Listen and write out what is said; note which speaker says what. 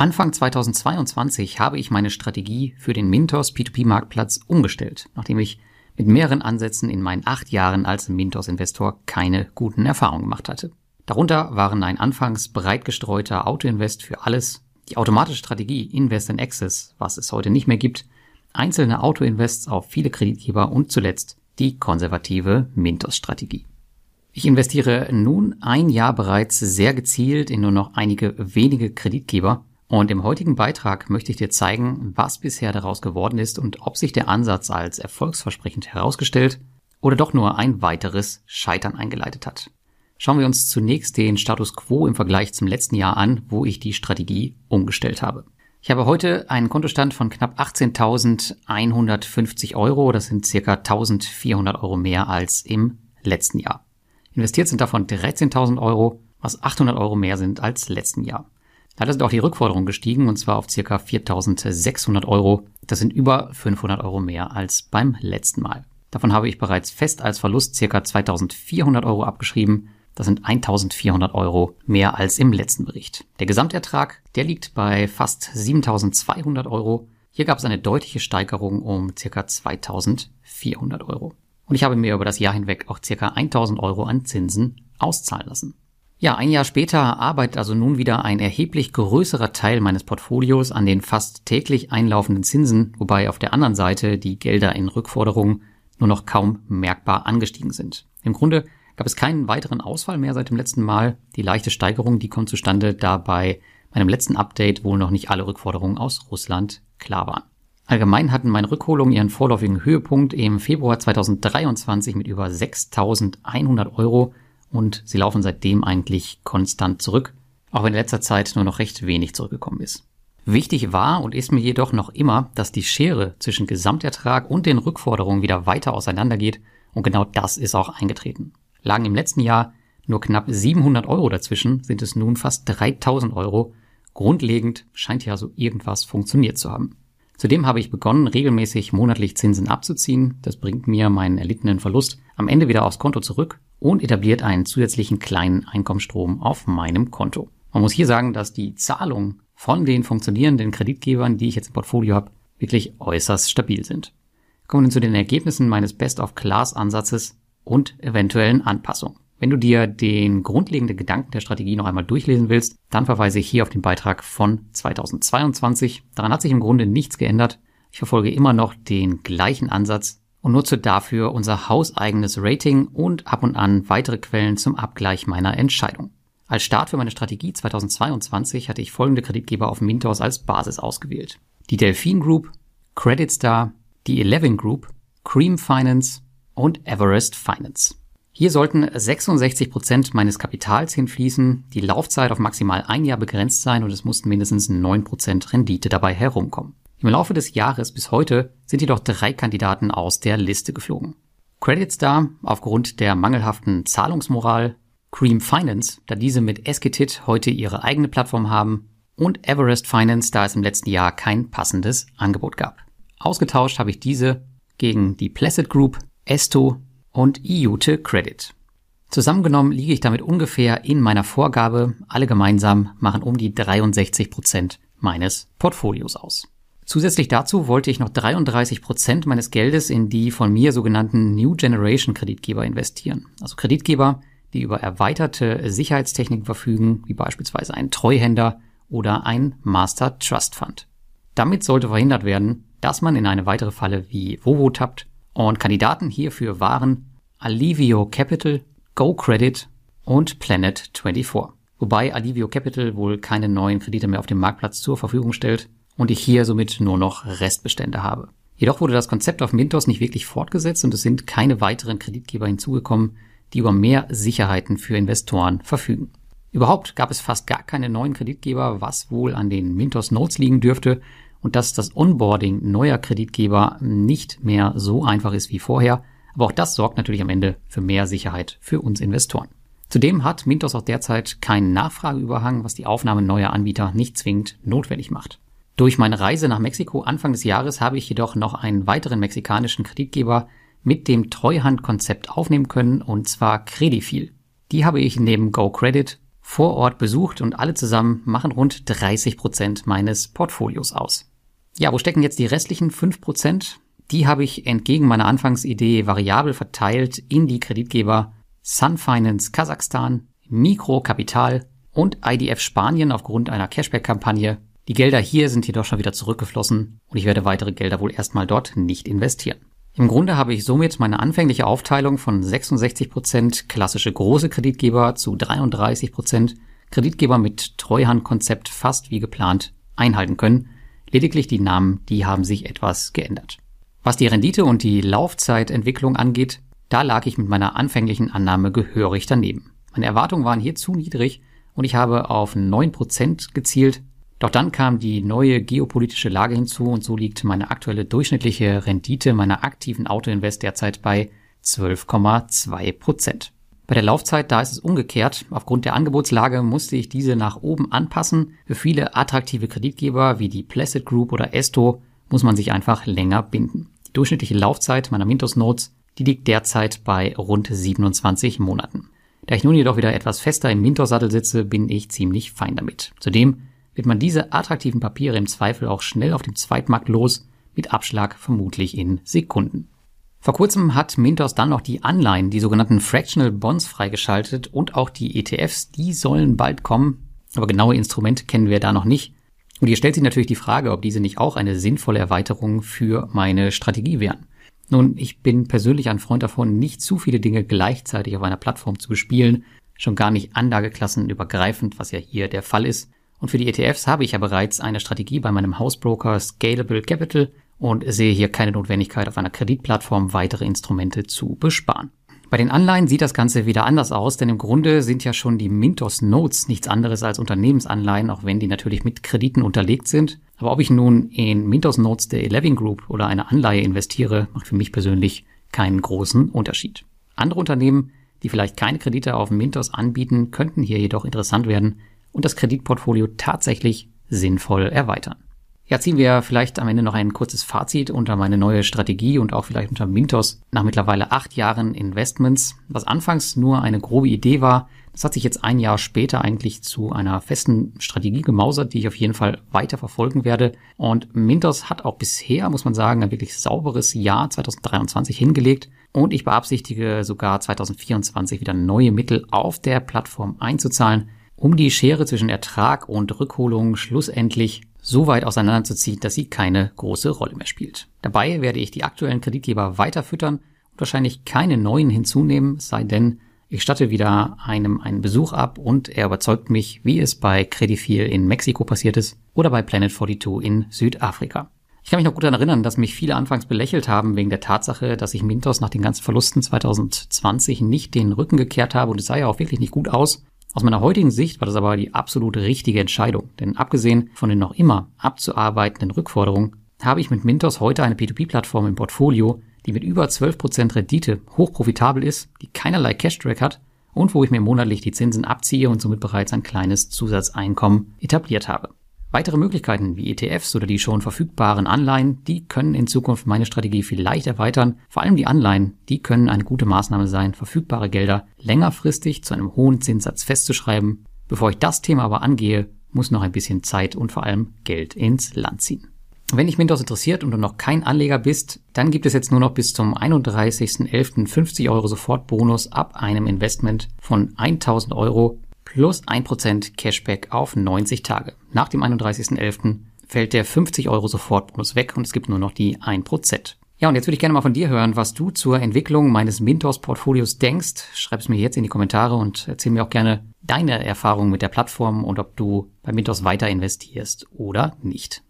Speaker 1: Anfang 2022 habe ich meine Strategie für den Mintos P2P-Marktplatz umgestellt, nachdem ich mit mehreren Ansätzen in meinen acht Jahren als Mintos-Investor keine guten Erfahrungen gemacht hatte. Darunter waren ein anfangs breit gestreuter Autoinvest für alles, die automatische Strategie Invest in Access, was es heute nicht mehr gibt, einzelne Autoinvests auf viele Kreditgeber und zuletzt die konservative Mintos-Strategie. Ich investiere nun ein Jahr bereits sehr gezielt in nur noch einige wenige Kreditgeber und im heutigen Beitrag möchte ich dir zeigen, was bisher daraus geworden ist und ob sich der Ansatz als erfolgsversprechend herausgestellt oder doch nur ein weiteres Scheitern eingeleitet hat. Schauen wir uns zunächst den Status quo im Vergleich zum letzten Jahr an, wo ich die Strategie umgestellt habe. Ich habe heute einen Kontostand von knapp 18.150 Euro. Das sind circa 1.400 Euro mehr als im letzten Jahr. Investiert sind davon 13.000 Euro, was 800 Euro mehr sind als letzten Jahr. Leider sind auch die Rückforderungen gestiegen und zwar auf ca. 4.600 Euro. Das sind über 500 Euro mehr als beim letzten Mal. Davon habe ich bereits fest als Verlust ca. 2.400 Euro abgeschrieben. Das sind 1.400 Euro mehr als im letzten Bericht. Der Gesamtertrag, der liegt bei fast 7.200 Euro. Hier gab es eine deutliche Steigerung um ca. 2.400 Euro. Und ich habe mir über das Jahr hinweg auch ca. 1.000 Euro an Zinsen auszahlen lassen. Ja, ein Jahr später arbeitet also nun wieder ein erheblich größerer Teil meines Portfolios an den fast täglich einlaufenden Zinsen, wobei auf der anderen Seite die Gelder in Rückforderungen nur noch kaum merkbar angestiegen sind. Im Grunde gab es keinen weiteren Ausfall mehr seit dem letzten Mal. Die leichte Steigerung, die kommt zustande, da bei meinem letzten Update wohl noch nicht alle Rückforderungen aus Russland klar waren. Allgemein hatten meine Rückholungen ihren vorläufigen Höhepunkt im Februar 2023 mit über 6.100 Euro und sie laufen seitdem eigentlich konstant zurück, auch wenn in letzter Zeit nur noch recht wenig zurückgekommen ist. Wichtig war und ist mir jedoch noch immer, dass die Schere zwischen Gesamtertrag und den Rückforderungen wieder weiter auseinandergeht und genau das ist auch eingetreten. Lagen im letzten Jahr nur knapp 700 Euro dazwischen, sind es nun fast 3000 Euro. Grundlegend scheint ja so irgendwas funktioniert zu haben. Zudem habe ich begonnen, regelmäßig monatlich Zinsen abzuziehen. Das bringt mir meinen erlittenen Verlust am Ende wieder aufs Konto zurück und etabliert einen zusätzlichen kleinen Einkommensstrom auf meinem Konto. Man muss hier sagen, dass die Zahlungen von den funktionierenden Kreditgebern, die ich jetzt im Portfolio habe, wirklich äußerst stabil sind. Kommen wir nun zu den Ergebnissen meines Best-of-Class-Ansatzes und eventuellen Anpassungen. Wenn du dir den grundlegenden Gedanken der Strategie noch einmal durchlesen willst, dann verweise ich hier auf den Beitrag von 2022. Daran hat sich im Grunde nichts geändert. Ich verfolge immer noch den gleichen Ansatz, und nutze dafür unser hauseigenes Rating und ab und an weitere Quellen zum Abgleich meiner Entscheidung. Als Start für meine Strategie 2022 hatte ich folgende Kreditgeber auf Mintos als Basis ausgewählt. Die Delphine Group, Credit Star, die Eleven Group, Cream Finance und Everest Finance. Hier sollten 66 Prozent meines Kapitals hinfließen, die Laufzeit auf maximal ein Jahr begrenzt sein und es mussten mindestens 9% Rendite dabei herumkommen. Im Laufe des Jahres bis heute sind jedoch drei Kandidaten aus der Liste geflogen. Credit Star aufgrund der mangelhaften Zahlungsmoral, Cream Finance, da diese mit Esketit heute ihre eigene Plattform haben und Everest Finance, da es im letzten Jahr kein passendes Angebot gab. Ausgetauscht habe ich diese gegen die Placid Group, Esto und IUTE Credit. Zusammengenommen liege ich damit ungefähr in meiner Vorgabe. Alle gemeinsam machen um die 63 Prozent meines Portfolios aus. Zusätzlich dazu wollte ich noch 33 Prozent meines Geldes in die von mir sogenannten New Generation Kreditgeber investieren. Also Kreditgeber, die über erweiterte Sicherheitstechniken verfügen, wie beispielsweise ein Treuhänder oder ein Master Trust Fund. Damit sollte verhindert werden, dass man in eine weitere Falle wie Vovo tappt und Kandidaten hierfür waren Alivio Capital, Go Credit und Planet 24. Wobei Alivio Capital wohl keine neuen Kredite mehr auf dem Marktplatz zur Verfügung stellt und ich hier somit nur noch Restbestände habe. Jedoch wurde das Konzept auf Mintos nicht wirklich fortgesetzt und es sind keine weiteren Kreditgeber hinzugekommen, die über mehr Sicherheiten für Investoren verfügen. Überhaupt gab es fast gar keine neuen Kreditgeber, was wohl an den Mintos Notes liegen dürfte und dass das Onboarding neuer Kreditgeber nicht mehr so einfach ist wie vorher. Aber auch das sorgt natürlich am Ende für mehr Sicherheit für uns Investoren. Zudem hat Mintos auch derzeit keinen Nachfrageüberhang, was die Aufnahme neuer Anbieter nicht zwingend notwendig macht. Durch meine Reise nach Mexiko Anfang des Jahres habe ich jedoch noch einen weiteren mexikanischen Kreditgeber mit dem Treuhandkonzept aufnehmen können, und zwar Credifil. Die habe ich neben Go Credit vor Ort besucht und alle zusammen machen rund 30 Prozent meines Portfolios aus. Ja, wo stecken jetzt die restlichen 5 Prozent? Die habe ich entgegen meiner Anfangsidee variabel verteilt in die Kreditgeber Sun Finance Kasachstan, Mikro Kapital und IDF Spanien aufgrund einer Cashback-Kampagne. Die Gelder hier sind jedoch schon wieder zurückgeflossen und ich werde weitere Gelder wohl erstmal dort nicht investieren. Im Grunde habe ich somit meine anfängliche Aufteilung von 66% klassische große Kreditgeber zu 33% Kreditgeber mit Treuhandkonzept fast wie geplant einhalten können. Lediglich die Namen, die haben sich etwas geändert. Was die Rendite und die Laufzeitentwicklung angeht, da lag ich mit meiner anfänglichen Annahme gehörig daneben. Meine Erwartungen waren hier zu niedrig und ich habe auf 9% gezielt. Doch dann kam die neue geopolitische Lage hinzu und so liegt meine aktuelle durchschnittliche Rendite meiner aktiven Autoinvest derzeit bei 12,2%. Bei der Laufzeit, da ist es umgekehrt. Aufgrund der Angebotslage musste ich diese nach oben anpassen. Für viele attraktive Kreditgeber wie die Placid Group oder Esto muss man sich einfach länger binden. Die durchschnittliche Laufzeit meiner Mintos Notes, die liegt derzeit bei rund 27 Monaten. Da ich nun jedoch wieder etwas fester im Mintos-Sattel sitze, bin ich ziemlich fein damit. Zudem wird man diese attraktiven Papiere im Zweifel auch schnell auf dem Zweitmarkt los, mit Abschlag vermutlich in Sekunden. Vor kurzem hat Mintos dann noch die Anleihen, die sogenannten Fractional Bonds freigeschaltet und auch die ETFs, die sollen bald kommen. Aber genaue Instrumente kennen wir da noch nicht. Und hier stellt sich natürlich die Frage, ob diese nicht auch eine sinnvolle Erweiterung für meine Strategie wären. Nun, ich bin persönlich ein Freund davon, nicht zu viele Dinge gleichzeitig auf einer Plattform zu bespielen, schon gar nicht anlageklassenübergreifend, was ja hier der Fall ist. Und für die ETFs habe ich ja bereits eine Strategie bei meinem Hausbroker Scalable Capital und sehe hier keine Notwendigkeit, auf einer Kreditplattform weitere Instrumente zu besparen. Bei den Anleihen sieht das Ganze wieder anders aus, denn im Grunde sind ja schon die Mintos Notes nichts anderes als Unternehmensanleihen, auch wenn die natürlich mit Krediten unterlegt sind. Aber ob ich nun in Mintos Notes der Eleven Group oder eine Anleihe investiere, macht für mich persönlich keinen großen Unterschied. Andere Unternehmen, die vielleicht keine Kredite auf Mintos anbieten, könnten hier jedoch interessant werden und das Kreditportfolio tatsächlich sinnvoll erweitern. Ja, ziehen wir vielleicht am Ende noch ein kurzes Fazit unter meine neue Strategie und auch vielleicht unter Mintos nach mittlerweile acht Jahren Investments. Was anfangs nur eine grobe Idee war, das hat sich jetzt ein Jahr später eigentlich zu einer festen Strategie gemausert, die ich auf jeden Fall weiter verfolgen werde. Und Mintos hat auch bisher, muss man sagen, ein wirklich sauberes Jahr 2023 hingelegt. Und ich beabsichtige sogar 2024 wieder neue Mittel auf der Plattform einzuzahlen, um die Schere zwischen Ertrag und Rückholung schlussendlich so weit auseinanderzuziehen, dass sie keine große Rolle mehr spielt. Dabei werde ich die aktuellen Kreditgeber weiter füttern und wahrscheinlich keine neuen hinzunehmen, sei denn, ich statte wieder einem einen Besuch ab und er überzeugt mich, wie es bei Credifil in Mexiko passiert ist oder bei Planet 42 in Südafrika. Ich kann mich noch gut daran erinnern, dass mich viele anfangs belächelt haben wegen der Tatsache, dass ich Mintos nach den ganzen Verlusten 2020 nicht den Rücken gekehrt habe und es sah ja auch wirklich nicht gut aus. Aus meiner heutigen Sicht war das aber die absolut richtige Entscheidung, denn abgesehen von den noch immer abzuarbeitenden Rückforderungen habe ich mit Mintos heute eine P2P-Plattform im Portfolio, die mit über 12% Rendite hochprofitabel ist, die keinerlei Cash-Track hat und wo ich mir monatlich die Zinsen abziehe und somit bereits ein kleines Zusatzeinkommen etabliert habe. Weitere Möglichkeiten wie ETFs oder die schon verfügbaren Anleihen, die können in Zukunft meine Strategie vielleicht erweitern. Vor allem die Anleihen, die können eine gute Maßnahme sein, verfügbare Gelder längerfristig zu einem hohen Zinssatz festzuschreiben. Bevor ich das Thema aber angehe, muss noch ein bisschen Zeit und vor allem Geld ins Land ziehen. Wenn dich Mintos interessiert und du noch kein Anleger bist, dann gibt es jetzt nur noch bis zum 31.11. 50 Euro Sofortbonus ab einem Investment von 1000 Euro plus 1% Cashback auf 90 Tage. Nach dem 31.11. fällt der 50 Euro Sofortbonus weg und es gibt nur noch die 1%. Ja, und jetzt würde ich gerne mal von dir hören, was du zur Entwicklung meines Mintos-Portfolios denkst. Schreib es mir jetzt in die Kommentare und erzähl mir auch gerne deine Erfahrungen mit der Plattform und ob du bei Mintos weiter investierst oder nicht.